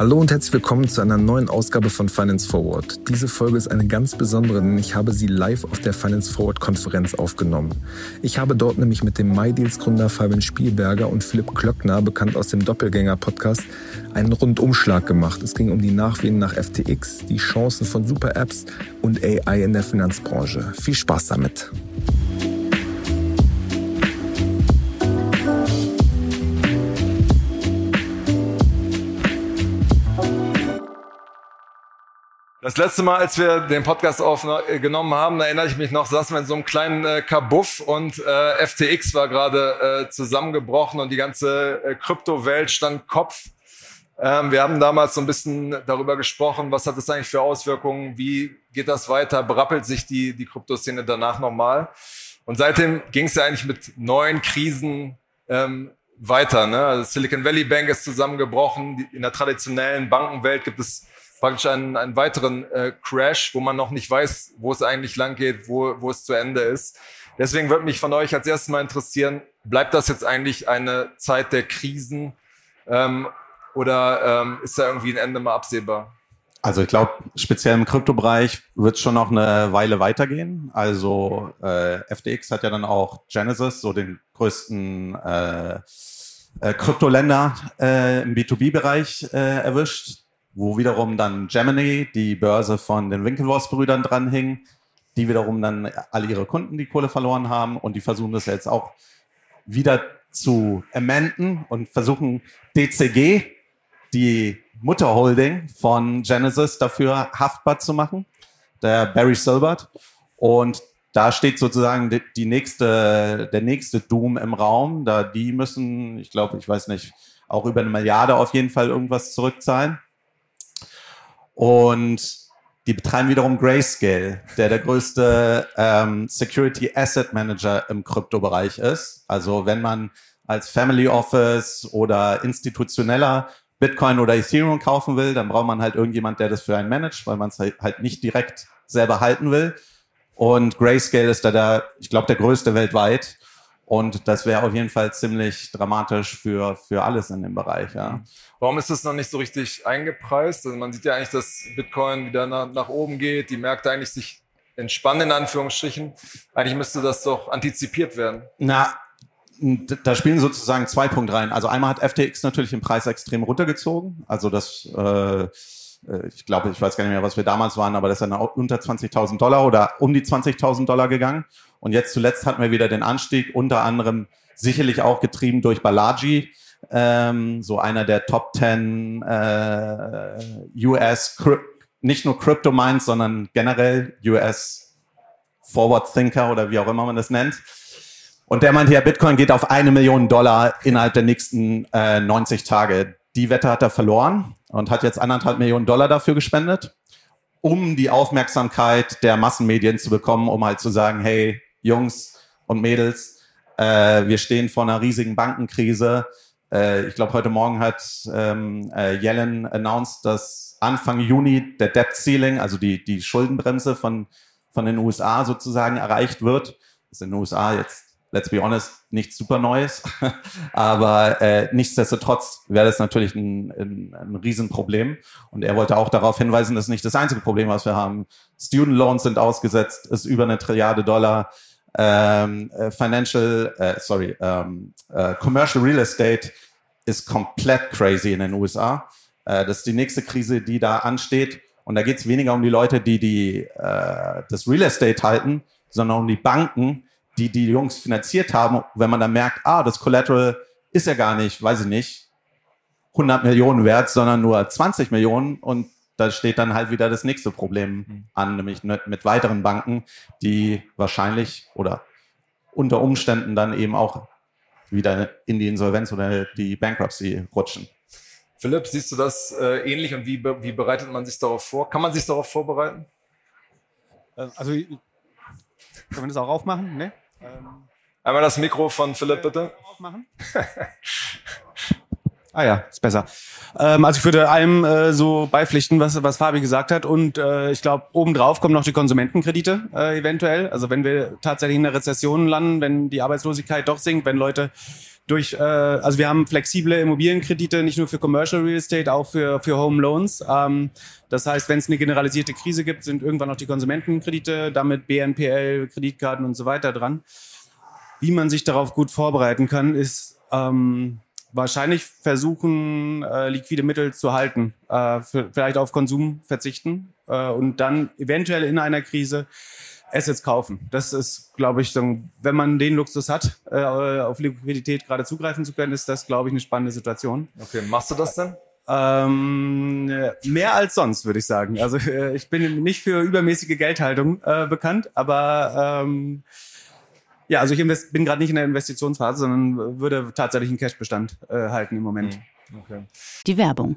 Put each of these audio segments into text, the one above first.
Hallo und herzlich willkommen zu einer neuen Ausgabe von Finance Forward. Diese Folge ist eine ganz besondere, denn ich habe sie live auf der Finance Forward Konferenz aufgenommen. Ich habe dort nämlich mit dem MyDeals Gründer Fabian Spielberger und Philipp Klöckner, bekannt aus dem Doppelgänger Podcast, einen Rundumschlag gemacht. Es ging um die Nachwehen nach FTX, die Chancen von Super Apps und AI in der Finanzbranche. Viel Spaß damit. Das letzte Mal, als wir den Podcast aufgenommen haben, da erinnere ich mich noch, saßen wir in so einem kleinen äh, Kabuff und äh, FTX war gerade äh, zusammengebrochen und die ganze äh, Kryptowelt stand Kopf. Ähm, wir haben damals so ein bisschen darüber gesprochen, was hat das eigentlich für Auswirkungen, wie geht das weiter, berappelt sich die, die Kryptoszene danach nochmal. Und seitdem ging es ja eigentlich mit neuen Krisen ähm, weiter. Ne? Also Silicon Valley Bank ist zusammengebrochen, in der traditionellen Bankenwelt gibt es praktisch einen, einen weiteren äh, Crash, wo man noch nicht weiß, wo es eigentlich lang geht, wo, wo es zu Ende ist. Deswegen würde mich von euch als erstes mal interessieren, bleibt das jetzt eigentlich eine Zeit der Krisen ähm, oder ähm, ist da irgendwie ein Ende mal absehbar? Also ich glaube, speziell im Kryptobereich wird es schon noch eine Weile weitergehen. Also äh, FTX hat ja dann auch Genesis, so den größten äh, äh, Kryptoländer äh, im B2B-Bereich äh, erwischt wo wiederum dann Gemini, die Börse von den Winklevoss-Brüdern dranhing, die wiederum dann alle ihre Kunden die Kohle verloren haben und die versuchen das jetzt auch wieder zu amenden und versuchen DCG, die Mutterholding von Genesis, dafür haftbar zu machen, der Barry Silbert. Und da steht sozusagen die, die nächste, der nächste Doom im Raum, da die müssen, ich glaube, ich weiß nicht, auch über eine Milliarde auf jeden Fall irgendwas zurückzahlen. Und die betreiben wiederum Grayscale, der der größte ähm, Security Asset Manager im Kryptobereich ist. Also wenn man als Family Office oder institutioneller Bitcoin oder Ethereum kaufen will, dann braucht man halt irgendjemand, der das für einen managt, weil man es halt, halt nicht direkt selber halten will. Und Grayscale ist da der, ich glaube, der größte weltweit. Und das wäre auf jeden Fall ziemlich dramatisch für, für alles in dem Bereich. Ja. Warum ist das noch nicht so richtig eingepreist? Also man sieht ja eigentlich, dass Bitcoin wieder nach, nach oben geht, die Märkte eigentlich sich entspannen, in Anführungsstrichen. Eigentlich müsste das doch antizipiert werden. Na, da spielen sozusagen zwei Punkte rein. Also einmal hat FTX natürlich den Preis extrem runtergezogen. Also das, äh, äh ich glaube, ich weiß gar nicht mehr, was wir damals waren, aber das ist dann unter 20.000 Dollar oder um die 20.000 Dollar gegangen. Und jetzt zuletzt hatten wir wieder den Anstieg, unter anderem sicherlich auch getrieben durch Balaji, ähm, so einer der Top 10 äh, US, nicht nur Crypto Minds, sondern generell US Forward Thinker oder wie auch immer man das nennt. Und der meinte ja, Bitcoin geht auf eine Million Dollar innerhalb der nächsten äh, 90 Tage. Die Wette hat er verloren und hat jetzt anderthalb Millionen Dollar dafür gespendet, um die Aufmerksamkeit der Massenmedien zu bekommen, um halt zu sagen, hey, Jungs und Mädels, äh, wir stehen vor einer riesigen Bankenkrise. Äh, ich glaube, heute Morgen hat ähm, äh, Yellen announced, dass Anfang Juni der Debt Ceiling, also die, die Schuldenbremse von, von den USA sozusagen erreicht wird. Das ist in den USA jetzt, let's be honest, nichts super Neues. Aber äh, nichtsdestotrotz wäre das natürlich ein, ein, ein Riesenproblem. Und er wollte auch darauf hinweisen, das ist nicht das einzige Problem, was wir haben. Student Loans sind ausgesetzt, ist über eine Trilliarde Dollar ähm, äh, Financial, äh, sorry, ähm, äh, Commercial Real Estate ist komplett crazy in den USA. Äh, das ist die nächste Krise, die da ansteht. Und da geht es weniger um die Leute, die, die äh, das Real Estate halten, sondern um die Banken, die die Jungs finanziert haben. Wenn man dann merkt, ah, das Collateral ist ja gar nicht, weiß ich nicht, 100 Millionen wert, sondern nur 20 Millionen und da steht dann halt wieder das nächste Problem an, nämlich mit weiteren Banken, die wahrscheinlich oder unter Umständen dann eben auch wieder in die Insolvenz oder die Bankruptcy rutschen. Philipp, siehst du das äh, ähnlich und wie, wie bereitet man sich darauf vor? Kann man sich darauf vorbereiten? Äh, also, können wir das auch aufmachen? Ne? Ähm, Einmal das Mikro von Philipp, bitte. Aufmachen? Ah ja, ist besser. Ähm, also ich würde allem äh, so beipflichten, was, was Fabi gesagt hat. Und äh, ich glaube, obendrauf kommen noch die Konsumentenkredite äh, eventuell. Also wenn wir tatsächlich in einer Rezession landen, wenn die Arbeitslosigkeit doch sinkt, wenn Leute durch, äh, also wir haben flexible Immobilienkredite, nicht nur für Commercial Real Estate, auch für, für Home Loans. Ähm, das heißt, wenn es eine generalisierte Krise gibt, sind irgendwann auch die Konsumentenkredite, damit BNPL, Kreditkarten und so weiter dran. Wie man sich darauf gut vorbereiten kann, ist ähm, wahrscheinlich versuchen, äh, liquide Mittel zu halten, äh, für, vielleicht auf Konsum verzichten äh, und dann eventuell in einer Krise Assets kaufen. Das ist, glaube ich, dann, wenn man den Luxus hat, äh, auf Liquidität gerade zugreifen zu können, ist das, glaube ich, eine spannende Situation. Okay, machst du das denn? Ähm, mehr als sonst, würde ich sagen. Also äh, ich bin nicht für übermäßige Geldhaltung äh, bekannt, aber ähm, ja, also ich invest, bin gerade nicht in der Investitionsphase, sondern würde tatsächlich einen Cashbestand äh, halten im Moment. Hm, okay. Die Werbung.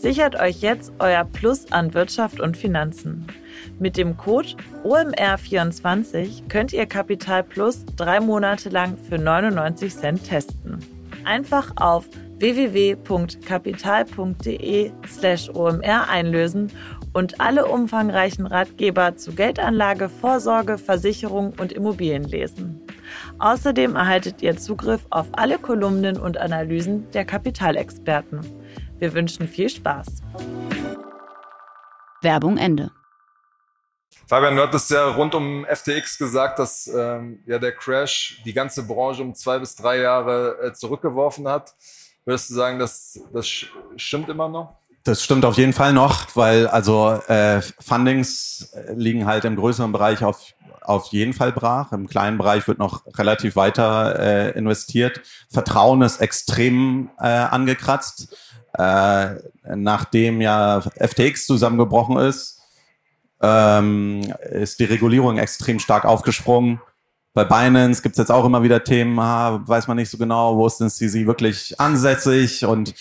Sichert euch jetzt euer Plus an Wirtschaft und Finanzen. Mit dem Code OMR24 könnt ihr Kapital Plus drei Monate lang für 99 Cent testen. Einfach auf www.kapital.de slash OMR einlösen und alle umfangreichen Ratgeber zu Geldanlage, Vorsorge, Versicherung und Immobilien lesen. Außerdem erhaltet ihr Zugriff auf alle Kolumnen und Analysen der Kapitalexperten. Wir wünschen viel Spaß. Werbung Ende. Fabian, du hattest ja rund um FTX gesagt, dass ähm, ja der Crash die ganze Branche um zwei bis drei Jahre äh, zurückgeworfen hat. Würdest du sagen, dass das stimmt immer noch? Das stimmt auf jeden Fall noch, weil also äh, Fundings liegen halt im größeren Bereich auf, auf jeden Fall brach. Im kleinen Bereich wird noch relativ weiter äh, investiert. Vertrauen ist extrem äh, angekratzt. Äh, nachdem ja FTX zusammengebrochen ist, ähm, ist die Regulierung extrem stark aufgesprungen. Bei Binance gibt es jetzt auch immer wieder Themen, ah, weiß man nicht so genau, wo ist denn sie wirklich ansässig und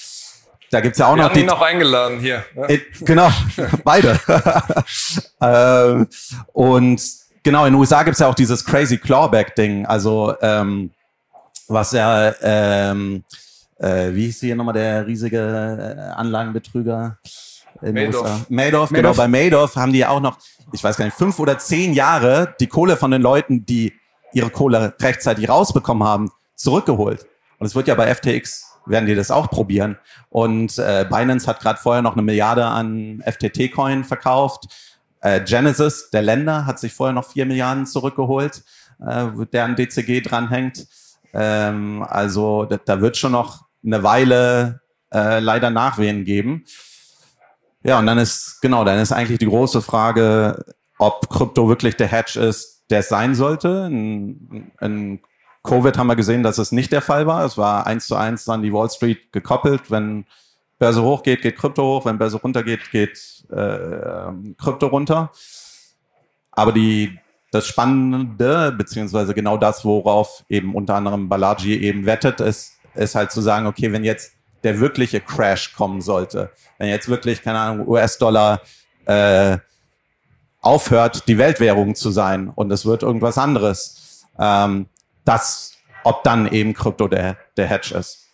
da gibt's ja auch Wir noch haben ihn noch eingeladen hier. Ne? Äh, genau, beide. ähm, und genau, in den USA gibt's ja auch dieses Crazy Clawback-Ding, also ähm, was ja, ähm, äh, wie hieß hier nochmal der riesige äh, Anlagenbetrüger? in Madoff. Madoff, genau. Bei Madoff haben die ja auch noch, ich weiß gar nicht, fünf oder zehn Jahre die Kohle von den Leuten, die ihre Kohle rechtzeitig rausbekommen haben, zurückgeholt. Und es wird ja bei FTX, werden die das auch probieren. Und äh, Binance hat gerade vorher noch eine Milliarde an FTT-Coin verkauft. Äh, Genesis, der Länder, hat sich vorher noch vier Milliarden zurückgeholt, äh, der an DCG dranhängt. Ähm, also da, da wird schon noch eine Weile äh, leider Nachwehen geben. Ja, und dann ist, genau, dann ist eigentlich die große Frage, ob Krypto wirklich der Hedge ist, der es sein sollte. In, in Covid haben wir gesehen, dass es nicht der Fall war. Es war eins zu eins dann die Wall Street gekoppelt. Wenn Börse hochgeht, geht Krypto hoch. Wenn Börse runtergeht, geht äh, Krypto runter. Aber die, das Spannende, beziehungsweise genau das, worauf eben unter anderem Balaji eben wettet, ist, ist halt zu sagen, okay, wenn jetzt der wirkliche Crash kommen sollte, wenn jetzt wirklich, keine Ahnung, US-Dollar äh, aufhört, die Weltwährung zu sein und es wird irgendwas anderes, ähm, das, ob dann eben Krypto der, der Hedge ist.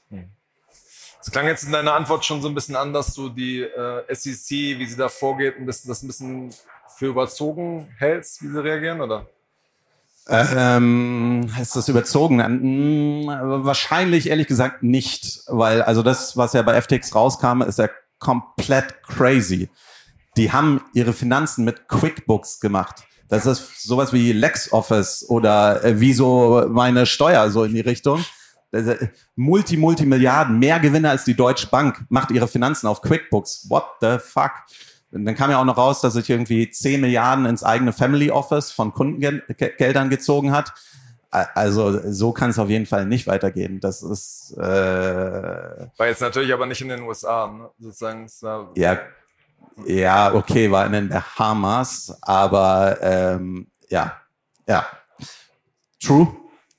Es klang jetzt in deiner Antwort schon so ein bisschen an, dass du die äh, SEC, wie sie da vorgeht, ein bisschen, das ein bisschen für überzogen hältst, wie sie reagieren, oder? Ähm, ist das überzogen? Hm, wahrscheinlich ehrlich gesagt nicht, weil also das, was ja bei FTX rauskam, ist ja komplett crazy. Die haben ihre Finanzen mit QuickBooks gemacht. Das ist sowas wie LexOffice oder äh, wie so meine Steuer so in die Richtung. Äh, Multi, Multimilliarden, mehr Gewinne als die Deutsche Bank macht ihre Finanzen auf QuickBooks. What the fuck? Dann kam ja auch noch raus, dass sich irgendwie 10 Milliarden ins eigene Family Office von Kundengeldern gezogen hat. Also so kann es auf jeden Fall nicht weitergehen. Das ist äh, War jetzt natürlich aber nicht in den USA, ne? sozusagen. Ja, ja, okay, war in den Bahamas, aber ähm, ja, ja, true.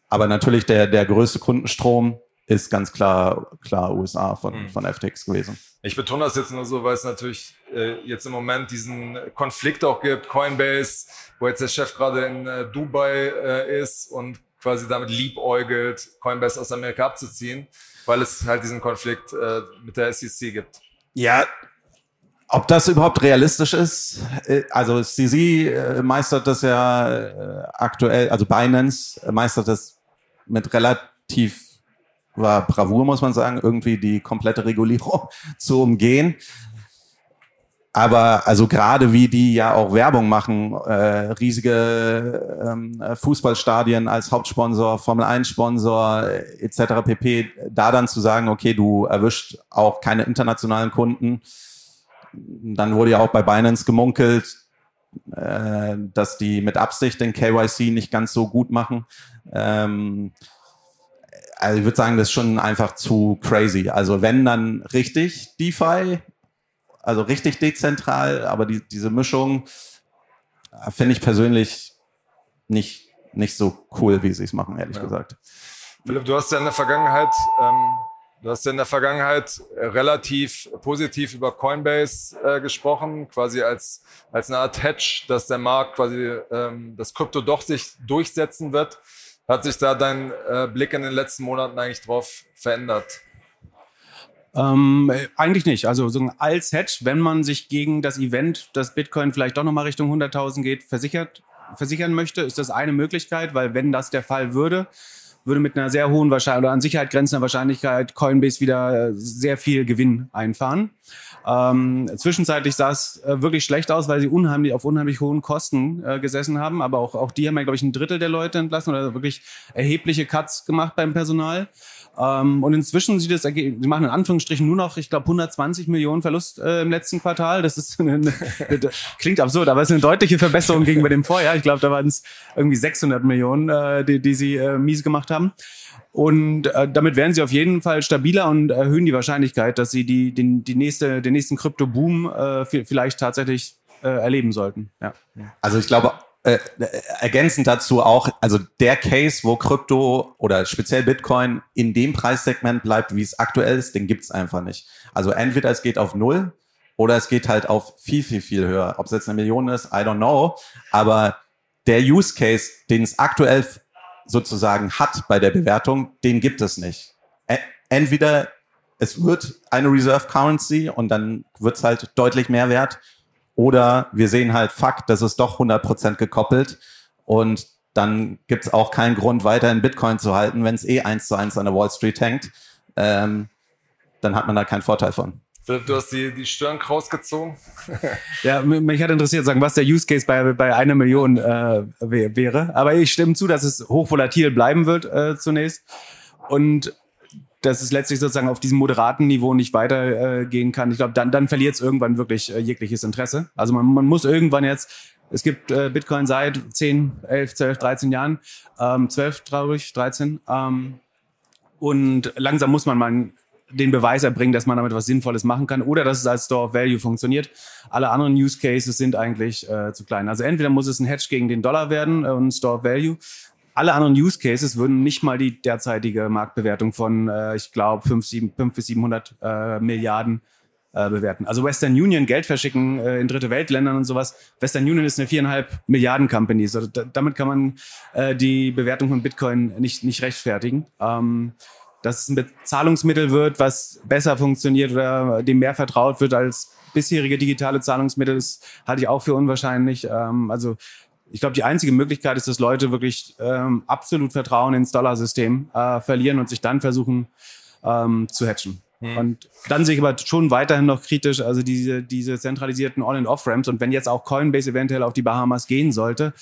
Aber natürlich der der größte Kundenstrom ist ganz klar, klar USA von, mhm. von FTX gewesen. Ich betone das jetzt nur so, weil es natürlich äh, jetzt im Moment diesen Konflikt auch gibt. Coinbase, wo jetzt der Chef gerade in äh, Dubai äh, ist und quasi damit liebäugelt, Coinbase aus Amerika abzuziehen, weil es halt diesen Konflikt äh, mit der SEC gibt. Ja, ob das überhaupt realistisch ist, äh, also CZ äh, meistert das ja aktuell, also Binance meistert das mit relativ war Bravour, muss man sagen, irgendwie die komplette Regulierung zu umgehen. Aber also gerade wie die ja auch Werbung machen, äh, riesige ähm, Fußballstadien als Hauptsponsor, Formel 1 Sponsor äh, etc. pp. Da dann zu sagen, okay, du erwischt auch keine internationalen Kunden. Dann wurde ja auch bei Binance gemunkelt, äh, dass die mit Absicht den KYC nicht ganz so gut machen. Ähm, also ich würde sagen, das ist schon einfach zu crazy. Also wenn dann richtig DeFi, also richtig dezentral, aber die, diese Mischung äh, finde ich persönlich nicht, nicht so cool, wie sie es machen, ehrlich ja. gesagt. Philipp, du hast ja in der Vergangenheit, ähm, du hast ja in der Vergangenheit relativ positiv über Coinbase äh, gesprochen, quasi als, als eine Art Hedge, dass der Markt quasi, ähm, das Krypto doch sich durchsetzen wird. Hat sich da dein äh, Blick in den letzten Monaten eigentlich drauf verändert? Ähm, eigentlich nicht. Also so als Hedge, wenn man sich gegen das Event, dass Bitcoin vielleicht doch nochmal Richtung 100.000 geht, versichert, versichern möchte, ist das eine Möglichkeit, weil wenn das der Fall würde, würde mit einer sehr hohen Wahrscheinlichkeit oder an Sicherheit grenzender Wahrscheinlichkeit Coinbase wieder sehr viel Gewinn einfahren. Ähm, zwischenzeitlich sah es äh, wirklich schlecht aus, weil sie unheimlich auf unheimlich hohen Kosten äh, gesessen haben. Aber auch, auch die haben ja, glaube ich, ein Drittel der Leute entlassen oder wirklich erhebliche Cuts gemacht beim Personal. Ähm, und inzwischen sieht es, sie machen in Anführungsstrichen nur noch, ich glaube, 120 Millionen Verlust äh, im letzten Quartal. Das ist eine, eine, klingt absurd, aber es ist eine deutliche Verbesserung gegenüber dem Vorjahr. Ich glaube, da waren es irgendwie 600 Millionen, äh, die, die sie äh, mies gemacht haben. Und äh, damit werden sie auf jeden Fall stabiler und erhöhen die Wahrscheinlichkeit, dass sie die, den, die nächste, den nächsten Krypto-Boom äh, vielleicht tatsächlich äh, erleben sollten. Ja. Also ich glaube, äh, ergänzend dazu auch, also der Case, wo Krypto oder speziell Bitcoin in dem Preissegment bleibt, wie es aktuell ist, den gibt's einfach nicht. Also entweder es geht auf null oder es geht halt auf viel, viel, viel höher. Ob es jetzt eine Million ist, I don't know. Aber der Use Case, den es aktuell sozusagen hat bei der Bewertung, den gibt es nicht. Entweder es wird eine Reserve Currency und dann wird's halt deutlich mehr wert oder wir sehen halt, fuck, das ist doch 100% gekoppelt und dann gibt's auch keinen Grund, weiterhin Bitcoin zu halten, wenn es eh eins zu eins an der Wall Street hängt. Ähm, dann hat man da keinen Vorteil von. Philipp, du hast die, die Stirn rausgezogen. ja, mich hat interessiert, sagen, was der Use Case bei, bei einer Million äh, wäre. Aber ich stimme zu, dass es hochvolatil bleiben wird äh, zunächst. Und dass es letztlich sozusagen auf diesem moderaten Niveau nicht weitergehen äh, kann. Ich glaube, dann, dann verliert es irgendwann wirklich äh, jegliches Interesse. Also man, man muss irgendwann jetzt, es gibt äh, Bitcoin seit 10, 11, 12, 13 Jahren, ähm, 12 traurig, 13. Ähm, und langsam muss man mal den Beweis erbringen, dass man damit was Sinnvolles machen kann oder dass es als Store of Value funktioniert. Alle anderen Use Cases sind eigentlich äh, zu klein. Also entweder muss es ein Hedge gegen den Dollar werden äh, und Store of Value alle anderen Use Cases würden nicht mal die derzeitige Marktbewertung von, äh, ich glaube, 5, 5 bis 700 äh, Milliarden äh, bewerten. Also Western Union Geld verschicken äh, in dritte Weltländern und sowas. Western Union ist eine viereinhalb Milliarden Company. Da, damit kann man äh, die Bewertung von Bitcoin nicht, nicht rechtfertigen. Ähm, dass es ein Zahlungsmittel wird, was besser funktioniert oder dem mehr vertraut wird als bisherige digitale Zahlungsmittel, das halte ich auch für unwahrscheinlich. Ähm, also ich glaube, die einzige Möglichkeit ist, dass Leute wirklich ähm, absolut Vertrauen ins Dollarsystem äh, verlieren und sich dann versuchen ähm, zu hatchen. Hm. Und dann sehe ich aber schon weiterhin noch kritisch, also diese, diese zentralisierten On- und Off-Ramps. Und wenn jetzt auch Coinbase eventuell auf die Bahamas gehen sollte,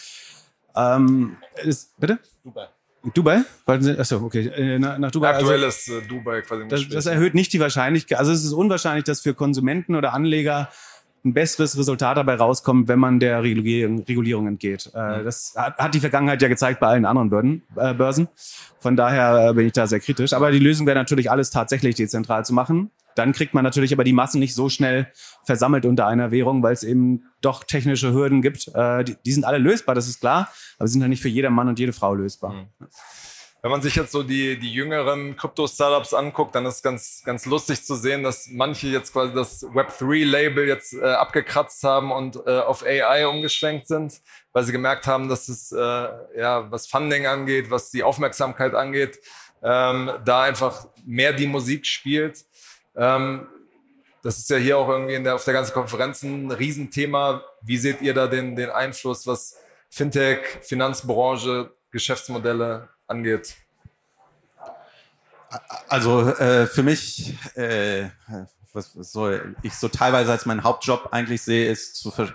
ähm, ist, bitte? Dubai. Dubai? Achso, okay. Äh, nach, nach Dubai. Aktuell also, ist äh, Dubai quasi das, das erhöht nicht die Wahrscheinlichkeit. Also es ist unwahrscheinlich, dass für Konsumenten oder Anleger ein besseres Resultat dabei rauskommt, wenn man der Regulierung, Regulierung entgeht. Äh, das hat, hat, die Vergangenheit ja gezeigt bei allen anderen Börden, äh, Börsen. Von daher bin ich da sehr kritisch. Aber die Lösung wäre natürlich, alles tatsächlich dezentral zu machen. Dann kriegt man natürlich aber die Massen nicht so schnell versammelt unter einer Währung, weil es eben doch technische Hürden gibt. Äh, die, die, sind alle lösbar, das ist klar, aber sie sind ja nicht für jeder Mann und jede Frau lösbar. Mhm. wenn man sich jetzt so die, die jüngeren Krypto-Startups anguckt, dann ist ganz, ganz lustig zu sehen, dass manche jetzt quasi das Web3-Label jetzt äh, abgekratzt haben und äh, auf AI umgeschwenkt sind, weil sie gemerkt haben, dass es, äh, ja, was Funding angeht, was die Aufmerksamkeit angeht, ähm, da einfach mehr die Musik spielt. Ähm, das ist ja hier auch irgendwie der, auf der ganzen Konferenz ein Riesenthema. Wie seht ihr da den, den Einfluss, was Fintech, Finanzbranche, Geschäftsmodelle angeht? Also äh, für mich, äh, was, was soll ich so teilweise als mein Hauptjob eigentlich sehe, ist zu ver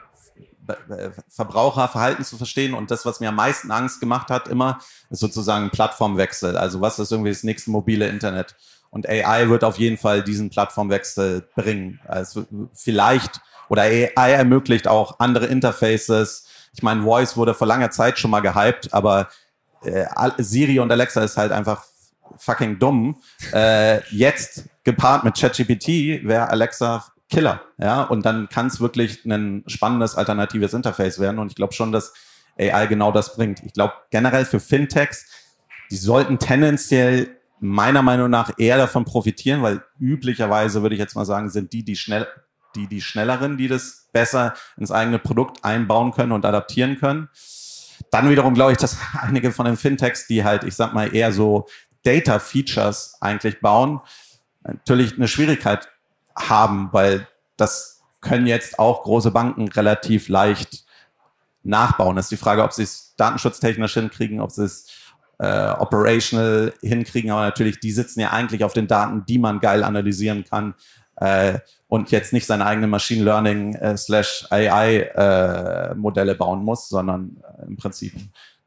Verbraucherverhalten zu verstehen und das, was mir am meisten Angst gemacht hat, immer, ist sozusagen Plattformwechsel. Also was ist irgendwie das nächste mobile Internet? Und AI wird auf jeden Fall diesen Plattformwechsel bringen. Also vielleicht oder AI ermöglicht auch andere Interfaces. Ich meine, Voice wurde vor langer Zeit schon mal gehypt, aber äh, Siri und Alexa ist halt einfach fucking dumm. Äh, jetzt gepaart mit ChatGPT wäre Alexa Killer, ja, und dann kann es wirklich ein spannendes alternatives Interface werden. Und ich glaube schon, dass AI genau das bringt. Ich glaube generell für Fintechs, die sollten tendenziell meiner Meinung nach eher davon profitieren, weil üblicherweise würde ich jetzt mal sagen, sind die die schnell die die schnelleren, die das besser ins eigene Produkt einbauen können und adaptieren können. Dann wiederum glaube ich, dass einige von den Fintechs, die halt, ich sag mal, eher so Data Features eigentlich bauen, natürlich eine Schwierigkeit haben, weil das können jetzt auch große Banken relativ leicht nachbauen. Das ist die Frage, ob sie es datenschutztechnisch hinkriegen, ob sie es äh, operational hinkriegen, aber natürlich, die sitzen ja eigentlich auf den Daten, die man geil analysieren kann äh, und jetzt nicht seine eigenen Machine Learning äh, slash AI äh, Modelle bauen muss, sondern äh, im Prinzip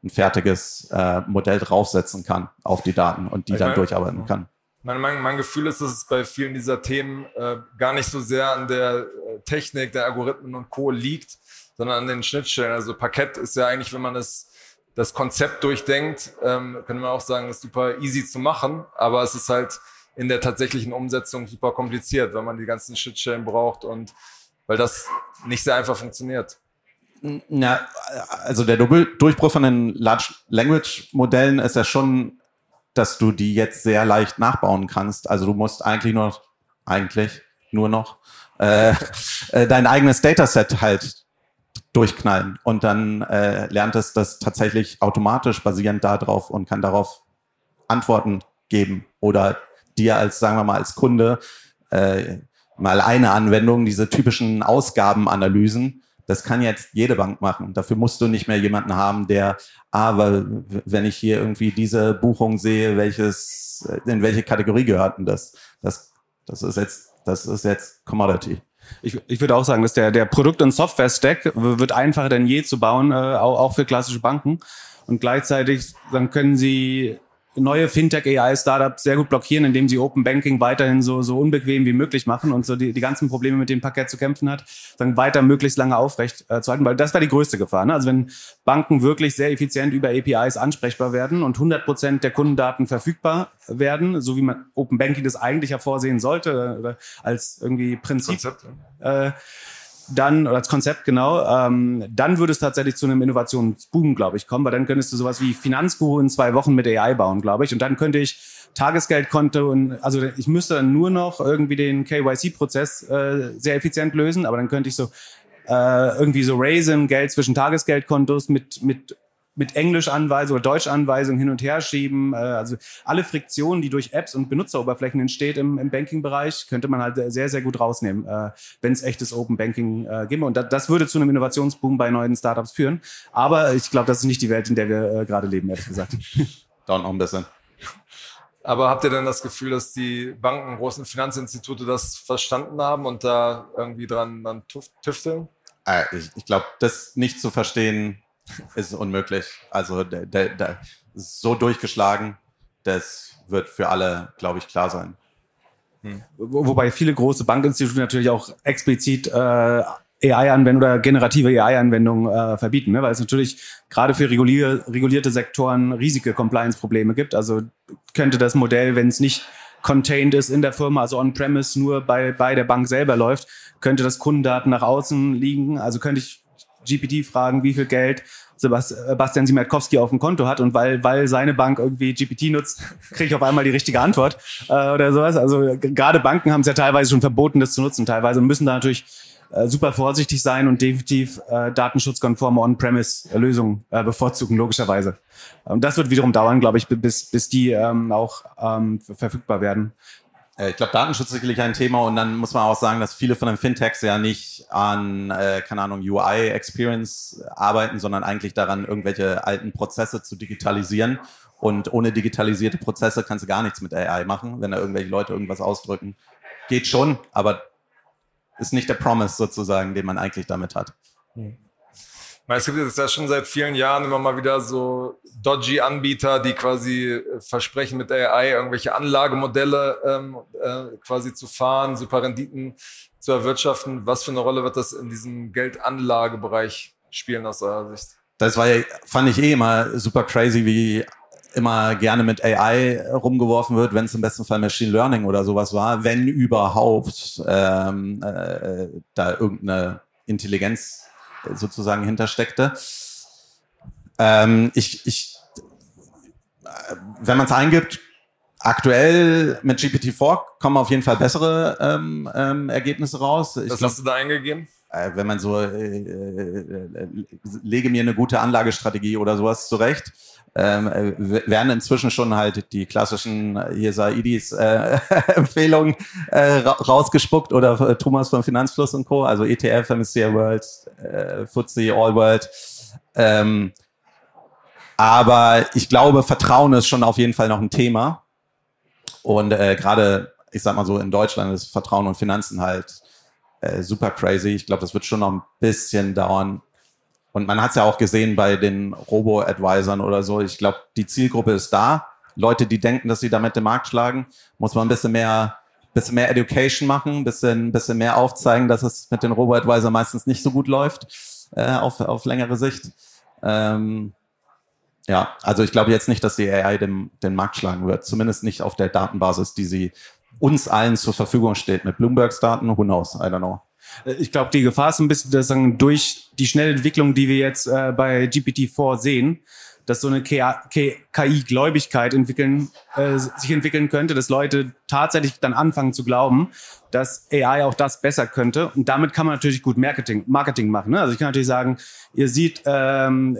ein fertiges äh, Modell draufsetzen kann auf die Daten und die ich dann meine, durcharbeiten kann. Mein, mein, mein, Gefühl ist, dass es bei vielen dieser Themen äh, gar nicht so sehr an der äh, Technik, der Algorithmen und Co. liegt, sondern an den Schnittstellen. Also Parkett ist ja eigentlich, wenn man das, das Konzept durchdenkt, ähm, könnte man auch sagen, ist super easy zu machen, aber es ist halt in der tatsächlichen Umsetzung super kompliziert, weil man die ganzen Schnittstellen braucht und weil das nicht sehr einfach funktioniert. Na, also der Durchbruch von den Large Language Modellen ist ja schon, dass du die jetzt sehr leicht nachbauen kannst. Also du musst eigentlich nur, eigentlich nur noch äh, äh, dein eigenes Dataset halt durchknallen und dann äh, lernt es das tatsächlich automatisch basierend darauf und kann darauf Antworten geben oder dir als, sagen wir mal, als Kunde äh, mal eine Anwendung, diese typischen Ausgabenanalysen, das kann jetzt jede Bank machen. Dafür musst du nicht mehr jemanden haben, der, ah, weil, wenn ich hier irgendwie diese Buchung sehe, welches, in welche Kategorie gehört denn das? Das, das ist jetzt, das ist jetzt Commodity. Ich, ich würde auch sagen, dass der, der Produkt- und Software-Stack wird einfacher denn je zu bauen, äh, auch, auch für klassische Banken. Und gleichzeitig dann können sie neue Fintech-AI-Startups sehr gut blockieren, indem sie Open Banking weiterhin so, so unbequem wie möglich machen und so die, die ganzen Probleme, mit denen Parkett zu kämpfen hat, dann weiter möglichst lange aufrecht äh, zu halten, weil das war die größte Gefahr. Ne? Also wenn Banken wirklich sehr effizient über APIs ansprechbar werden und 100 Prozent der Kundendaten verfügbar werden, so wie man Open Banking das eigentlich ja vorsehen sollte, oder als irgendwie Prinzip. Konzept, ja. äh, dann, oder als Konzept genau, ähm, dann würde es tatsächlich zu einem Innovationsboom, glaube ich, kommen, weil dann könntest du sowas wie Finanzguru in zwei Wochen mit AI bauen, glaube ich. Und dann könnte ich Tagesgeldkonto und also ich müsste dann nur noch irgendwie den KYC-Prozess äh, sehr effizient lösen, aber dann könnte ich so äh, irgendwie so Raisin, Geld zwischen Tagesgeldkontos mit, mit mit Englischanweisung oder Deutschanweisung hin und her schieben. Äh, also alle Friktionen, die durch Apps und Benutzeroberflächen entsteht im, im Banking-Bereich, könnte man halt sehr, sehr gut rausnehmen, äh, wenn es echtes Open Banking äh, gäbe. Und das würde zu einem Innovationsboom bei neuen Startups führen. Aber ich glaube, das ist nicht die Welt, in der wir gerade leben, ehrlich gesagt. Dauert noch ein bisschen. Aber habt ihr denn das Gefühl, dass die Banken, großen Finanzinstitute das verstanden haben und da irgendwie dran, dran tüfteln? Ich, ich glaube, das nicht zu verstehen, ist unmöglich. Also der, der, der so durchgeschlagen, das wird für alle, glaube ich, klar sein. Hm. Wobei viele große Bankinstitute natürlich auch explizit äh, AI-Anwendungen oder generative AI-Anwendungen äh, verbieten, ne? weil es natürlich gerade für regulier regulierte Sektoren riesige Compliance-Probleme gibt. Also könnte das Modell, wenn es nicht contained ist in der Firma, also on-premise nur bei, bei der Bank selber läuft, könnte das Kundendaten nach außen liegen. Also könnte ich GPT fragen, wie viel Geld Sebastian Siemiatkowski auf dem Konto hat und weil, weil seine Bank irgendwie GPT nutzt, kriege ich auf einmal die richtige Antwort äh, oder sowas. Also gerade Banken haben es ja teilweise schon verboten, das zu nutzen teilweise und müssen da natürlich äh, super vorsichtig sein und definitiv äh, datenschutzkonforme On-Premise-Lösungen äh, bevorzugen, logischerweise. Und das wird wiederum dauern, glaube ich, bis, bis die ähm, auch ähm, verfügbar werden. Äh, ich glaube, Datenschutz ist sicherlich ein Thema und dann muss man auch sagen, dass viele von den Fintechs ja nicht an, äh, keine Ahnung, UI-Experience arbeiten, sondern eigentlich daran, irgendwelche alten Prozesse zu digitalisieren. Und ohne digitalisierte Prozesse kannst du gar nichts mit AI machen, wenn da irgendwelche Leute irgendwas ausdrücken. Geht schon, aber ist nicht der Promise sozusagen, den man eigentlich damit hat. Hm. Es gibt jetzt ja schon seit vielen Jahren immer mal wieder so dodgy Anbieter, die quasi äh, versprechen, mit AI irgendwelche Anlagemodelle ähm, äh, quasi zu fahren, super Renditen zu erwirtschaften. Was für eine Rolle wird das in diesem Geldanlagebereich spielen aus eurer Sicht? Das war, fand ich eh immer super crazy, wie immer gerne mit AI rumgeworfen wird, wenn es im besten Fall Machine Learning oder sowas war, wenn überhaupt ähm, äh, da irgendeine Intelligenz sozusagen hintersteckte. Ähm, ich, ich, äh, wenn man es eingibt, aktuell mit GPT-4 kommen auf jeden Fall bessere ähm, ähm, Ergebnisse raus. Ich Was glaub, hast du da eingegeben? Äh, wenn man so, äh, äh, lege mir eine gute Anlagestrategie oder sowas zurecht, ähm, äh, werden inzwischen schon halt die klassischen hier Saidis äh, Empfehlungen äh, rausgespuckt oder äh, Thomas von Finanzfluss und Co. Also ETF, MSCI World, äh, FTSE All World. Ähm, aber ich glaube, Vertrauen ist schon auf jeden Fall noch ein Thema. Und äh, gerade, ich sag mal so, in Deutschland ist Vertrauen und Finanzen halt äh, super crazy. Ich glaube, das wird schon noch ein bisschen dauern. Und man hat es ja auch gesehen bei den Robo-Advisern oder so. Ich glaube, die Zielgruppe ist da. Leute, die denken, dass sie damit den Markt schlagen, muss man ein bisschen mehr, bisschen mehr Education machen, ein bisschen, bisschen mehr aufzeigen, dass es mit den Robo-Advisor meistens nicht so gut läuft äh, auf, auf längere Sicht. Ähm, ja, also ich glaube jetzt nicht, dass die AI den, den Markt schlagen wird. Zumindest nicht auf der Datenbasis, die sie uns allen zur Verfügung steht. Mit Bloombergs Daten, who knows, I don't know. Äh, ich glaube, die Gefahr ist ein bisschen, dass sagen, durch die schnelle Entwicklung, die wir jetzt äh, bei GPT-4 sehen, dass so eine KI-Gläubigkeit entwickeln, äh, sich entwickeln könnte, dass Leute tatsächlich dann anfangen zu glauben, dass AI auch das besser könnte. Und damit kann man natürlich gut Marketing, Marketing machen. Ne? Also ich kann natürlich sagen, ihr seht, ähm,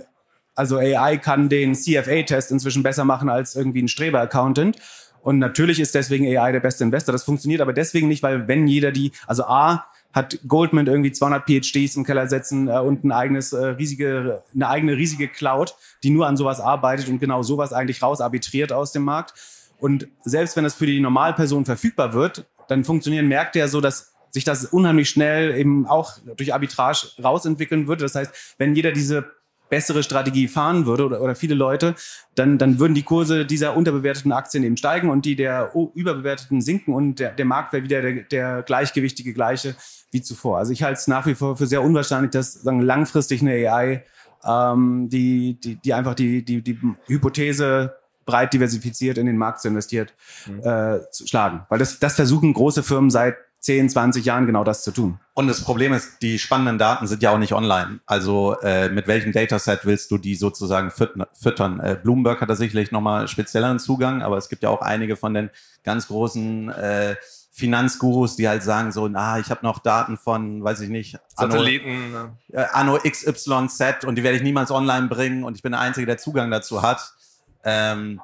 also AI kann den CFA-Test inzwischen besser machen als irgendwie ein Streber-Accountant. Und natürlich ist deswegen AI der beste Investor. Das funktioniert aber deswegen nicht, weil wenn jeder die, also A, hat Goldman irgendwie 200 PhDs im Keller setzen äh, und ein eigenes äh, riesige, eine eigene riesige Cloud, die nur an sowas arbeitet und genau sowas eigentlich rausarbitriert aus dem Markt. Und selbst wenn das für die Normalperson verfügbar wird, dann funktionieren Märkte ja so, dass sich das unheimlich schnell eben auch durch Arbitrage rausentwickeln würde. Das heißt, wenn jeder diese bessere Strategie fahren würde oder, oder viele Leute, dann, dann würden die Kurse dieser unterbewerteten Aktien eben steigen und die der überbewerteten sinken und der, der Markt wäre wieder der, der gleichgewichtige gleiche wie zuvor. Also ich halte es nach wie vor für sehr unwahrscheinlich, dass sagen, langfristig eine AI ähm, die, die, die einfach die, die, die Hypothese breit diversifiziert in den Markt zu investiert, mhm. äh, zu schlagen. Weil das, das versuchen große Firmen seit 10, 20 Jahren genau das zu tun. Und das Problem ist, die spannenden Daten sind ja auch nicht online. Also äh, mit welchem Dataset willst du die sozusagen füttern? Äh, Bloomberg hat da sicherlich nochmal spezielleren Zugang, aber es gibt ja auch einige von den ganz großen äh, Finanzgurus, die halt sagen so, na, ich habe noch Daten von, weiß ich nicht, Satelliten, Anno, äh, Anno XYZ und die werde ich niemals online bringen und ich bin der Einzige, der Zugang dazu hat. Ähm,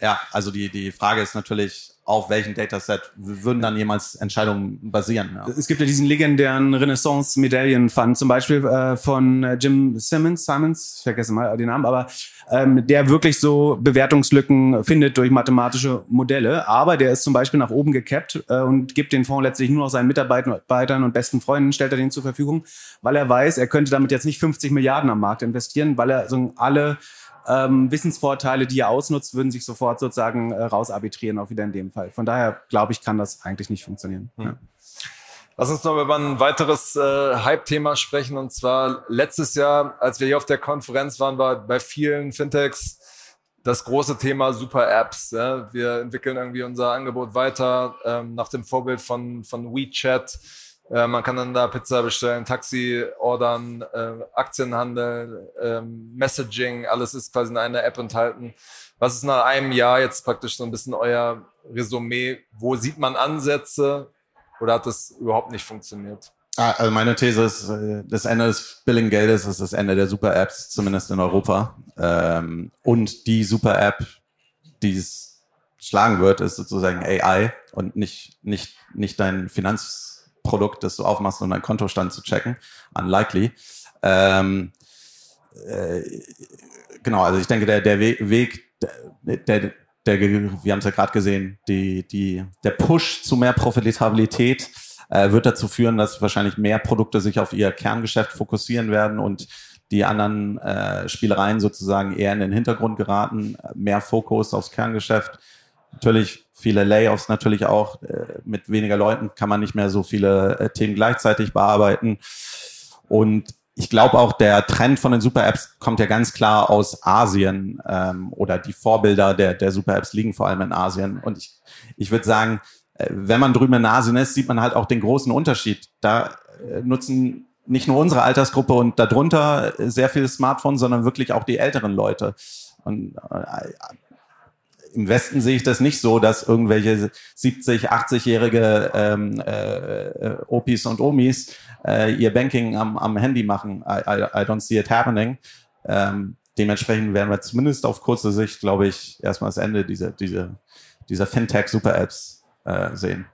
ja, also die, die Frage ist natürlich, auf welchem Dataset würden dann jemals Entscheidungen basieren? Ja. Es gibt ja diesen legendären Renaissance Medaillen Fund, zum Beispiel äh, von äh, Jim Simmons, Simons, ich vergesse mal den Namen, aber ähm, der wirklich so Bewertungslücken findet durch mathematische Modelle. Aber der ist zum Beispiel nach oben gekappt äh, und gibt den Fonds letztlich nur noch seinen Mitarbeitern und besten Freunden, stellt er den zur Verfügung, weil er weiß, er könnte damit jetzt nicht 50 Milliarden am Markt investieren, weil er so alle ähm, Wissensvorteile, die er ausnutzt, würden sich sofort sozusagen äh, rausarbitrieren, auch wieder in dem Fall. Von daher glaube ich, kann das eigentlich nicht funktionieren. Hm. Ja. Lass uns noch über ein weiteres äh, Hype-Thema sprechen. Und zwar letztes Jahr, als wir hier auf der Konferenz waren, war bei vielen Fintechs das große Thema Super-Apps. Ja? Wir entwickeln irgendwie unser Angebot weiter ähm, nach dem Vorbild von, von WeChat Äh, man kann dann da Pizza bestellen, Taxi ordern, äh, Aktienhandel, äh, Messaging, alles ist quasi in einer App enthalten. Was ist nach einem Jahr jetzt praktisch so ein bisschen euer Resümee? Wo sieht man Ansätze oder hat das überhaupt nicht funktioniert? Ah, also meine These ist, äh, das Ende des Billing-Geldes ist das Ende der Super-Apps, zumindest in Europa. Ähm, und die Super-App, die es schlagen wird, ist sozusagen AI und nicht, nicht, nicht dein Finanzprodukt, das du aufmachst, um deinen Kontostand zu checken. Unlikely. Ähm, äh, genau, also ich denke, der, der Weg, der, der, der wir haben es ja gerade gesehen, die, die, der Push zu mehr Profitabilität äh, wird dazu führen, dass wahrscheinlich mehr Produkte sich auf ihr Kerngeschäft fokussieren werden und die anderen äh, Spielereien sozusagen eher in den Hintergrund geraten, mehr Fokus aufs Kerngeschäft. Natürlich viele Layoffs, natürlich auch äh, mit weniger Leuten kann man nicht mehr so viele äh, Themen gleichzeitig bearbeiten. Und ich glaube auch, der Trend von den Super-Apps kommt ja ganz klar aus Asien ähm, oder die Vorbilder der, der Super-Apps liegen vor allem in Asien. Und ich, ich würde sagen, äh, wenn man drüben in Asien ist, sieht man halt auch den großen Unterschied. Da nutzen nicht nur unsere Altersgruppe und darunter sehr viele Smartphones, sondern wirklich auch die älteren Leute. Und im Westen sehe ich das nicht so, dass irgendwelche 70, 80-jährige ähm, äh, Opis und Omis äh, ihr Banking am, am Handy machen. I, I, I don't see it happening. Ähm, dementsprechend werden wir zumindest auf kurze Sicht, glaube ich, erstmal das Ende dieser, dieser, dieser Fintech-Super-Apps äh, sehen.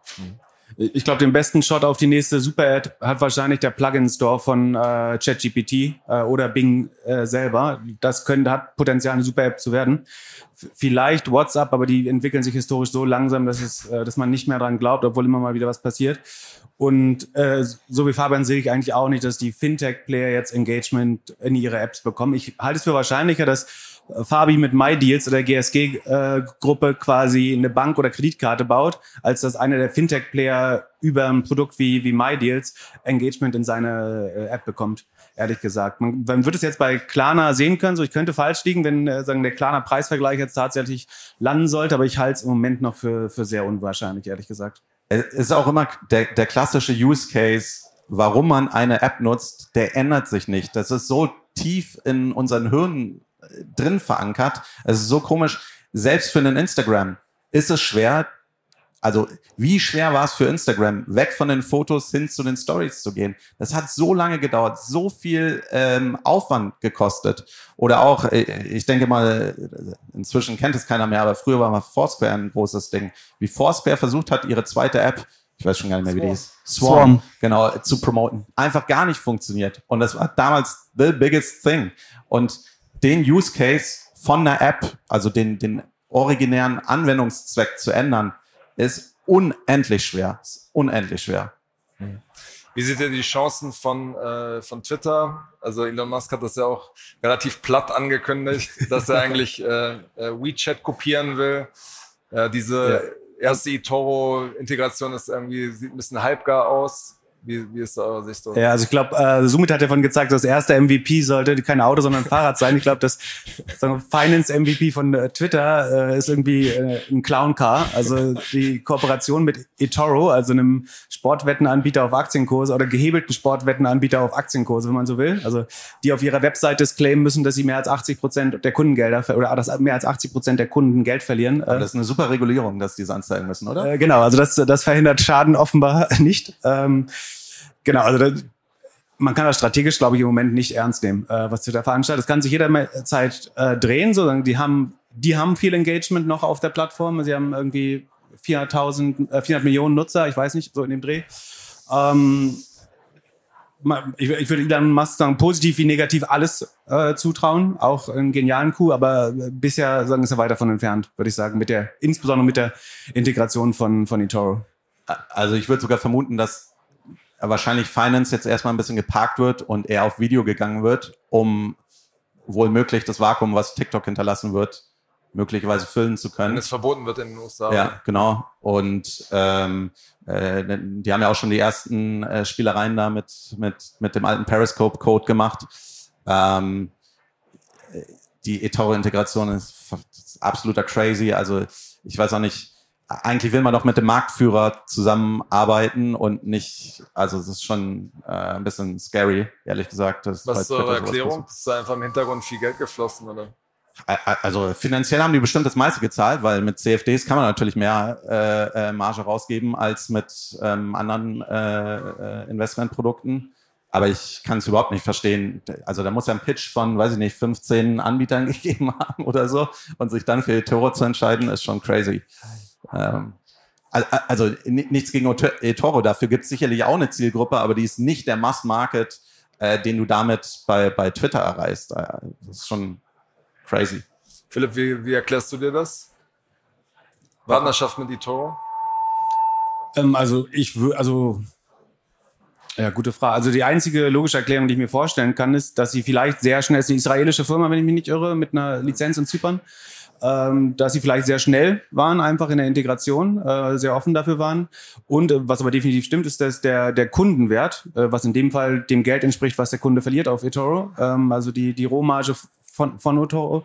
Ich glaube, den besten Shot auf die nächste Super-Ad hat wahrscheinlich der Plugin-Store von äh, ChatGPT äh, oder Bing äh, selber. Das könnte, hat Potenzial, eine Super-App zu werden. F vielleicht WhatsApp, aber die entwickeln sich historisch so langsam, dass, es, äh, dass man nicht mehr dran glaubt, obwohl immer mal wieder was passiert. Und äh, so wie Fabian sehe ich eigentlich auch nicht, dass die Fintech-Player jetzt Engagement in ihre Apps bekommen. Ich halte es für wahrscheinlicher, dass Fabi mit MyDeals oder GSG-Gruppe äh, quasi eine Bank oder Kreditkarte baut, als dass einer der Fintech-Player über ein Produkt wie, wie MyDeals Engagement in seine äh, App bekommt, ehrlich gesagt. Man, man wird es jetzt bei Klarna sehen können, so ich könnte falsch liegen, wenn äh, sagen, der Klarna Preisvergleich jetzt tatsächlich landen sollte, aber ich halte es im Moment noch für, für sehr unwahrscheinlich, ehrlich gesagt. Es ist auch immer der, der klassische Use Case, warum man eine App nutzt, der ändert sich nicht. Das ist so tief in unseren Hirnen drin verankert. Es ist so komisch. Selbst für einen Instagram ist es schwer. Also, wie schwer war es für Instagram, weg von den Fotos hin zu den Stories zu gehen? Das hat so lange gedauert, so viel ähm, Aufwand gekostet. Oder auch, äh, ich denke mal, inzwischen kennt es keiner mehr, aber früher war mal Foursquare ein großes Ding. Wie Foursquare versucht hat, ihre zweite App, ich weiß schon gar nicht mehr, wie die ist, Swarm, Swarm, genau, zu promoten. Einfach gar nicht funktioniert. Und das war damals the biggest thing. Und den Use Case von einer App, also den, den originären Anwendungszweck zu ändern, ist unendlich schwer. Ist unendlich schwer. Wie seht ihr die Chancen von, äh, von Twitter? Also Elon Musk hat das ja auch relativ platt angekündigt, dass er eigentlich äh, äh, WeChat kopieren will. Äh, diese ja. erste eToro-Integration ist irgendwie, sieht ein bisschen halbgar aus. Wie, wie ist da eure Sicht? Oder? Ja, also ich glaube, äh, Sumit hat davon gezeigt, das erste MVP sollte kein Auto, sondern ein Fahrrad sein. Ich glaube, das sagen wir, Finance MVP von äh, Twitter äh, ist irgendwie äh, ein Clown Car. Also die Kooperation mit eToro, also einem Sportwettenanbieter auf Aktienkurse oder gehebelten Sportwettenanbieter auf Aktienkurse, wenn man so will. Also die auf ihrer Webseite claimen müssen, dass sie mehr als 80 Prozent der Kundengelder oder dass mehr als 80 Prozent der Kunden Geld verlieren. Aber das ist eine super Regulierung, dass die es anzeigen müssen, oder? Äh, genau, also das, das verhindert Schaden offenbar nicht. Ähm, Genau, also das, man kann das strategisch, glaube ich, im Moment nicht ernst nehmen, äh, was Twitter veranstaltet. Das kann sich jederzeit äh, drehen, sozusagen. Die haben, die haben viel Engagement noch auf der Plattform. Sie haben irgendwie 400.000, äh, 400 Millionen Nutzer, ich weiß nicht, so in dem Dreh. Ähm, ich, ich würde Elon Musk sagen, positiv wie negativ alles äh, zutrauen, auch einen genialen Coup, aber bisher sagen ist er weit davon entfernt, würde ich sagen, mit der, insbesondere mit der Integration von, von eToro. Also ich würde sogar vermuten, dass wahrscheinlich Finance jetzt erstmal ein bisschen geparkt wird und eher auf Video gegangen wird, um wohl möglich das Vakuum, was TikTok hinterlassen wird, möglicherweise füllen zu können. Wenn es verboten wird in den USA. Ja, genau. Und ähm, äh, die haben ja auch schon die ersten äh, Spielereien da mit, mit, mit dem alten Periscope-Code gemacht. Ähm, die eToro-Integration ist, ist absoluter crazy. Also ich weiß auch nicht, eigentlich will man doch mit dem Marktführer zusammenarbeiten und nicht, also es ist schon äh, ein bisschen scary, ehrlich gesagt. Was ist eure Erklärung? Ist da einfach im Hintergrund viel Geld geflossen, oder? Also finanziell haben die bestimmt das meiste gezahlt, weil mit CFDs kann man natürlich mehr äh, äh, Marge rausgeben als mit ähm, anderen äh, äh, Investmentprodukten. Aber ich kann es überhaupt nicht verstehen. Also da muss ja ein Pitch von, weiß ich nicht, 15 Anbietern gegeben haben oder so und sich dann für eToro zu entscheiden, ist schon crazy. Ähm, also nichts gegen eToro, dafür gibt es sicherlich auch eine Zielgruppe, aber die ist nicht der Mass-Market, äh, den du damit bei, bei Twitter erreichst. Äh, das ist schon crazy. Philipp, wie, wie erklärst du dir das? Partnerschaft mit eToro? Ähm, also ich würde, also ja, gute Frage. Also die einzige logische Erklärung, die ich mir vorstellen kann, ist, dass sie vielleicht sehr schnell, ist eine israelische Firma, wenn ich mich nicht irre, mit einer Lizenz in Zypern, ähm, dass sie vielleicht sehr schnell waren, einfach in der Integration, äh, sehr offen dafür waren. Und äh, was aber definitiv stimmt, ist, dass der, der Kundenwert, äh, was in dem Fall dem Geld entspricht, was der Kunde verliert auf eToro, ähm, also die, die Rohmarge von, von eToro,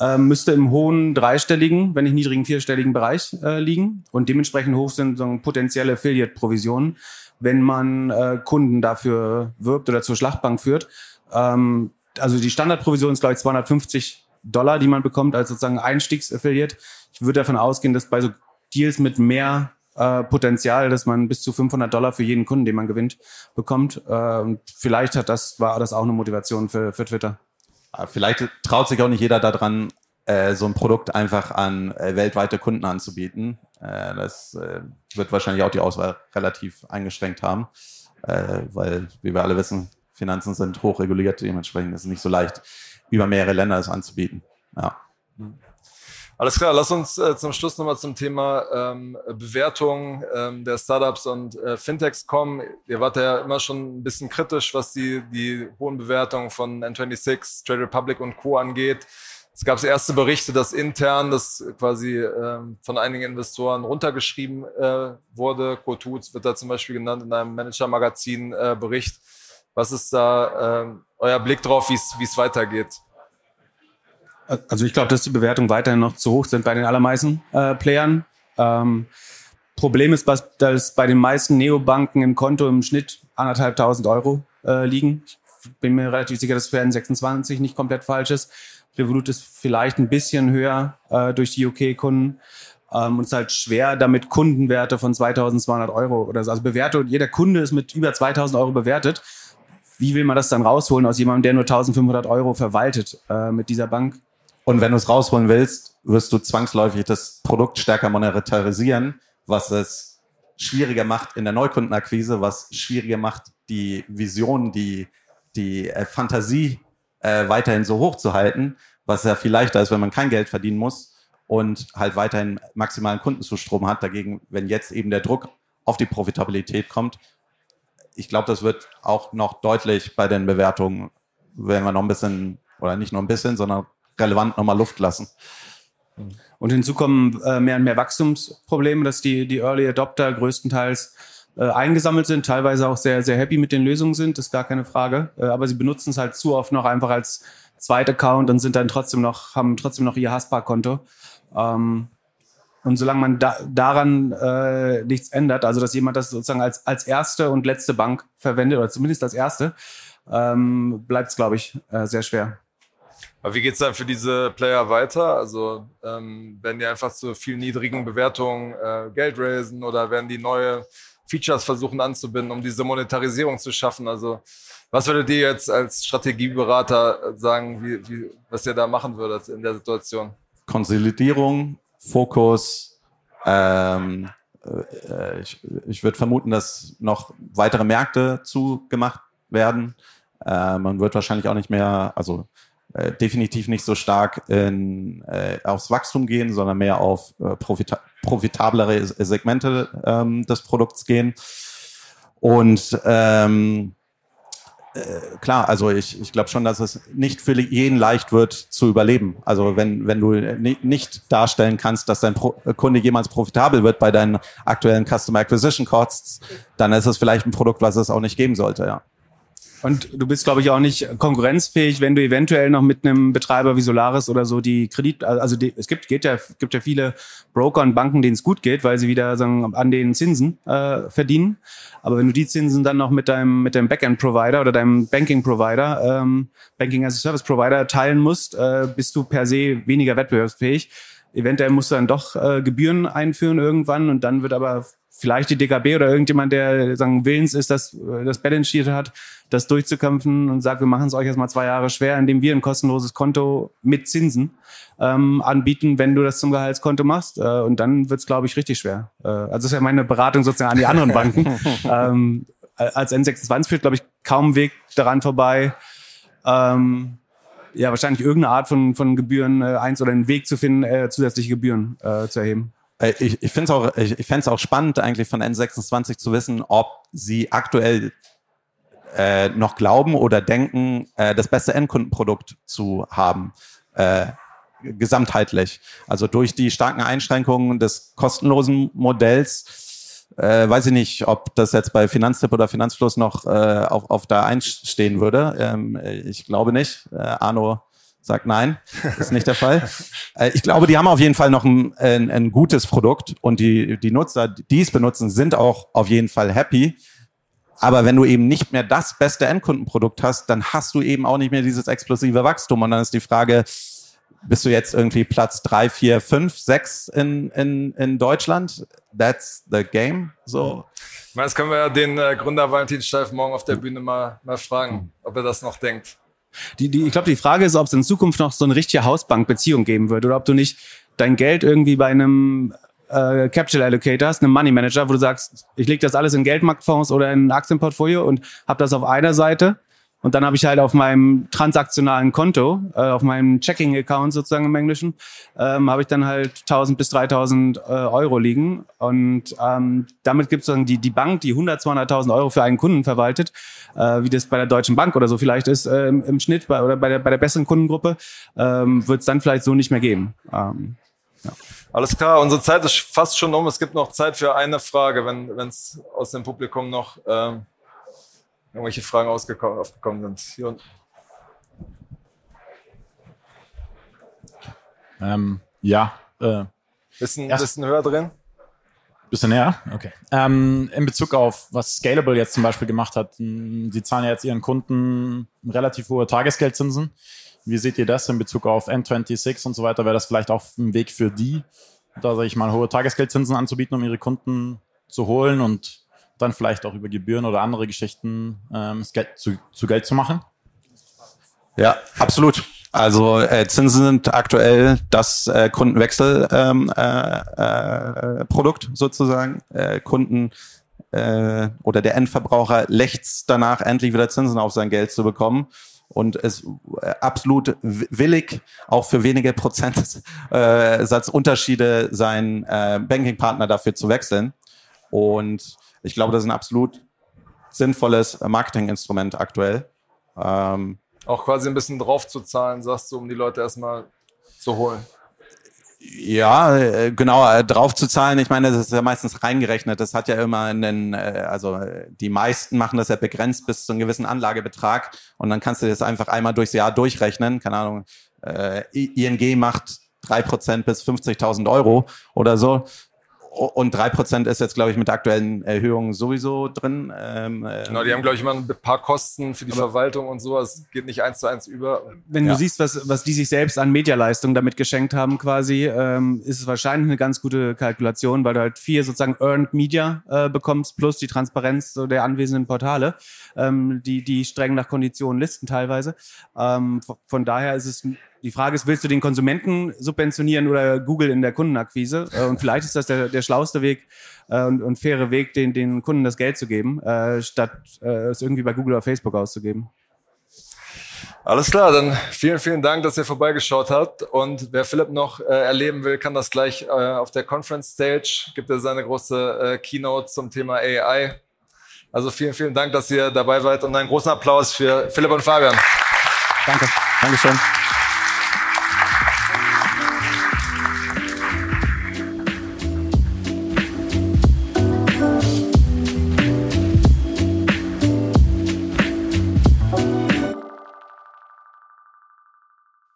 äh, müsste im hohen dreistelligen, wenn nicht niedrigen vierstelligen Bereich äh, liegen. Und dementsprechend hoch sind so potenzielle Affiliate-Provisionen wenn man äh, Kunden dafür wirbt oder zur Schlachtbank führt. Ähm, also die Standardprovision ist, glaube ich, 250 Dollar, die man bekommt als sozusagen Einstiegsaffiliate. Ich würde davon ausgehen, dass bei so Deals mit mehr äh, Potenzial, dass man bis zu 500 Dollar für jeden Kunden, den man gewinnt, bekommt. Äh, und vielleicht hat das, war das auch eine Motivation für, für Twitter. Vielleicht traut sich auch nicht jeder daran, äh, so ein Produkt einfach an äh, weltweite Kunden anzubieten. Äh, das äh, wird wahrscheinlich auch die Auswahl relativ eingeschränkt haben, äh, weil, wie wir alle wissen, Finanzen sind hochreguliert, dementsprechend ist es nicht so leicht, über mehrere Länder es anzubieten. Ja. Alles klar, lass uns äh, zum Schluss nochmal zum Thema ähm, Bewertung ähm, der Startups und äh, Fintechs kommen. Ihr wart ja immer schon ein bisschen kritisch, was die, die hohen Bewertungen von N26, Trade Republic und Co. angeht. Es gab erste Berichte, dass intern das quasi ähm, von einigen Investoren runtergeschrieben äh, wurde. Kotuz wird da zum Beispiel genannt in einem Manager-Magazin-Bericht. Äh, Was ist da äh, euer Blick drauf, wie es weitergeht? Also ich glaube, dass die Bewertungen weiterhin noch zu hoch sind bei den allermeisten äh, Playern. Ähm, Problem ist, dass bei den meisten Neobanken im Konto im Schnitt anderthalbtausend Euro äh, liegen. Ich bin mir relativ sicher, dass für N26 nicht komplett falsch ist. Revolut ist vielleicht ein bisschen höher äh, durch die UK-Kunden. Ähm, und es ist halt schwer, damit Kundenwerte von 2200 Euro oder so. Also Bewertung, jeder Kunde ist mit über 2000 Euro bewertet. Wie will man das dann rausholen aus jemandem, der nur 1500 Euro verwaltet äh, mit dieser Bank? Und wenn du es rausholen willst, wirst du zwangsläufig das Produkt stärker monetarisieren, was es schwieriger macht in der Neukundenakquise, was schwieriger macht, die Vision, die, die äh, Fantasie äh, weiterhin so hoch zu halten, was ja viel leichter ist, wenn man kein Geld verdienen muss und halt weiterhin maximalen Kundenzustrom hat. Dagegen, wenn jetzt eben der Druck auf die Profitabilität kommt, ich glaube, das wird auch noch deutlich bei den Bewertungen, wenn wir noch ein bisschen, oder nicht nur ein bisschen, sondern relevant nochmal Luft lassen. Und hinzu kommen äh, mehr und mehr Wachstumsprobleme, dass die, die Early Adopter größtenteils äh, eingesammelt sind, teilweise auch sehr, sehr happy mit den Lösungen sind, ist gar keine Frage. Äh, aber sie benutzen es halt zu oft noch einfach als zweiter Account und sind dann trotzdem noch, haben trotzdem noch ihr Haspa-Konto. Ähm, und solange man da, daran äh, nichts ändert, also dass jemand das sozusagen als, als erste und letzte Bank verwendet, oder zumindest als erste, ähm, bleibt es, glaube ich, äh, sehr schwer. Aber wie geht es dann für diese Player weiter? Also ähm, werden die einfach zu viel niedrigen Bewertungen äh, Geld raisen oder werden die neue Features versuchen anzubinden, um diese Monetarisierung zu schaffen. Also was würdet ihr jetzt als Strategieberater sagen, wie, wie, was ihr da machen würdet in der Situation? Konsolidierung, Fokus. Ähm, äh, ich, ich würde vermuten, dass noch weitere Märkte zugemacht werden. Äh, man wird wahrscheinlich auch nicht mehr, also äh, definitiv nicht so stark in, äh, aufs Wachstum gehen, sondern mehr auf äh, profita profitablere Segmente ähm, des Produkts gehen. Und ähm, äh, klar, also ich, ich glaube schon, dass es nicht für jeden leicht wird zu überleben. Also wenn, wenn du nicht darstellen kannst, dass dein Pro Kunde jemals profitabel wird bei deinen aktuellen Customer Acquisition Costs, dann ist es vielleicht ein Produkt, was es auch nicht geben sollte, ja. Und du bist, glaube ich, auch nicht konkurrenzfähig, wenn du eventuell noch mit einem Betreiber wie Solaris oder so die Kredit, also die, es gibt, geht ja, gibt ja viele Broker und Banken, denen es gut geht, weil sie wieder sagen, an den Zinsen äh, verdienen. Aber wenn du die Zinsen dann noch mit deinem, mit deinem Backend-Provider oder deinem Banking-Provider, ähm, Banking-as-a-Service-Provider teilen musst, äh, bist du per se weniger wettbewerbsfähig. Eventuell musst du dann doch äh, Gebühren einführen irgendwann und dann wird aber vielleicht die DKB oder irgendjemand, der sagen willens ist, dass äh, das Balance Sheet hat, das durchzukämpfen und sagt, wir machen es euch jetzt mal zwei Jahre schwer, indem wir ein kostenloses Konto mit Zinsen ähm, anbieten, wenn du das zum Gehaltskonto machst. Äh, und dann wird es, glaube ich, richtig schwer. Äh, also das ist ja meine Beratung sozusagen an die anderen Banken. ähm, als N26 führt, glaube ich, kaum Weg daran vorbei. Ähm, ja, wahrscheinlich irgendeine Art von, von Gebühren äh, eins oder einen Weg zu finden, äh, zusätzliche Gebühren äh, zu erheben. Äh, ich, ich finde es auch, ich, ich auch spannend, eigentlich von N26 zu wissen, ob sie aktuell äh, noch glauben oder denken, äh, das beste Endkundenprodukt zu haben. Äh, gesamtheitlich. Also durch die starken Einschränkungen des kostenlosen Modells, äh, weiß ich nicht, ob das jetzt bei Finanztipp oder Finanzfluss noch äh, auf, auf der Eins stehen würde. Ähm, ich glaube nicht. Äh, Arno sagt nein, ist nicht der Fall. Äh, ich glaube, die haben auf jeden Fall noch ein, ein, ein gutes Produkt und die, die Nutzer, die es benutzen, sind auch auf jeden Fall happy. Aber wenn du eben nicht mehr das beste Endkundenprodukt hast, dann hast du eben auch nicht mehr dieses explosive Wachstum. Und dann ist die Frage, bist du jetzt irgendwie Platz drei, vier, fünf, sechs in, in, in Deutschland? That's the game. So. Jetzt können wir ja den äh, Gründer Valentin Steif morgen auf der Bühne mal, mal fragen, ob er das noch denkt. Die, die, ich glaube, die Frage ist, ob es in Zukunft noch so eine richtige Hausbankbeziehung geben wird oder ob du nicht dein Geld irgendwie bei einem äh, Capital Allocator hast, einem Money Manager, wo du sagst, ich lege das alles in Geldmarktfonds oder in ein Aktienportfolio und habe das auf einer Seite und dann habe ich halt auf meinem transaktionalen Konto, äh, auf meinem Checking-Account sozusagen im Englischen, ähm, habe ich dann halt 1000 bis 3000 äh, Euro liegen. Und ähm, damit gibt es dann die, die Bank, die 100, 200.000 Euro für einen Kunden verwaltet, äh, wie das bei der Deutschen Bank oder so vielleicht ist äh, im, im Schnitt bei, oder bei der, bei der besseren Kundengruppe, ähm, wird es dann vielleicht so nicht mehr geben. Ähm, ja. Alles klar, unsere Zeit ist fast schon um. Es gibt noch Zeit für eine Frage, wenn es aus dem Publikum noch... Ähm irgendwelche Fragen aufgekommen sind. Hier unten. Ähm, ja. Äh, bisschen, bisschen höher drin? Bisschen näher? Okay. Ähm, in Bezug auf, was Scalable jetzt zum Beispiel gemacht hat, sie zahlen ja jetzt ihren Kunden relativ hohe Tagesgeldzinsen. Wie seht ihr das in Bezug auf N26 und so weiter? Wäre das vielleicht auch ein Weg für die, da sage ich mal, hohe Tagesgeldzinsen anzubieten, um ihre Kunden zu holen und dann vielleicht auch über Gebühren oder andere Geschichten ähm, Geld zu, zu Geld zu machen? Ja, absolut. Also äh, Zinsen sind aktuell das äh, Kundenwechselprodukt ähm, äh, äh, sozusagen. Äh, Kunden äh, oder der Endverbraucher lechzt danach, endlich wieder Zinsen auf sein Geld zu bekommen und ist äh, absolut willig, auch für wenige Prozentsatz Unterschiede seinen äh, Bankingpartner dafür zu wechseln. Und ich glaube, das ist ein absolut sinnvolles Marketinginstrument aktuell. Ähm, auch quasi ein bisschen drauf zu zahlen, sagst du, um die Leute erstmal zu holen. Ja, äh, genau, äh, drauf zu zahlen. Ich meine, das ist ja meistens reingerechnet. Das hat ja immer einen, äh, also die meisten machen das ja begrenzt bis zu einem gewissen Anlagebetrag und dann kannst du das einfach einmal durchs Jahr durchrechnen. Keine Ahnung, ING macht drei Prozent bis 50.000 Euro oder so. Und drei Prozent ist jetzt, glaube ich, mit der aktuellen Erhöhung sowieso drin. Ähm, genau, die haben, glaube ich, immer ein paar Kosten für die Verwaltung und so. Es geht nicht eins zu eins über. Wenn ja. du siehst, was, was die sich selbst an Medialeistung damit geschenkt haben, quasi, ähm, ist es wahrscheinlich eine ganz gute Kalkulation, weil du halt vier sozusagen Earned Media äh, bekommst, plus die Transparenz so der anwesenden Portale, ähm, die, die streng nach Konditionen listen teilweise. Ähm, von daher ist es die Frage ist, willst du den Konsumenten subventionieren oder Google in der Kundenakquise? Äh, und vielleicht ist das der, der schlauste Weg äh, und, und faire Weg, den, den Kunden das Geld zu geben, äh, statt es irgendwie bei Google oder Facebook auszugeben. Alles klar, dann vielen, vielen Dank, dass ihr vorbeigeschaut habt. Und wer Philipp noch äh, erleben will, kann das gleich äh, auf der Conference Stage. Gibt er seine große äh, Keynote zum Thema AI. Also vielen, vielen Dank, dass ihr dabei seid und einen großen Applaus für Philipp und Fabian. Danke. Dankeschön.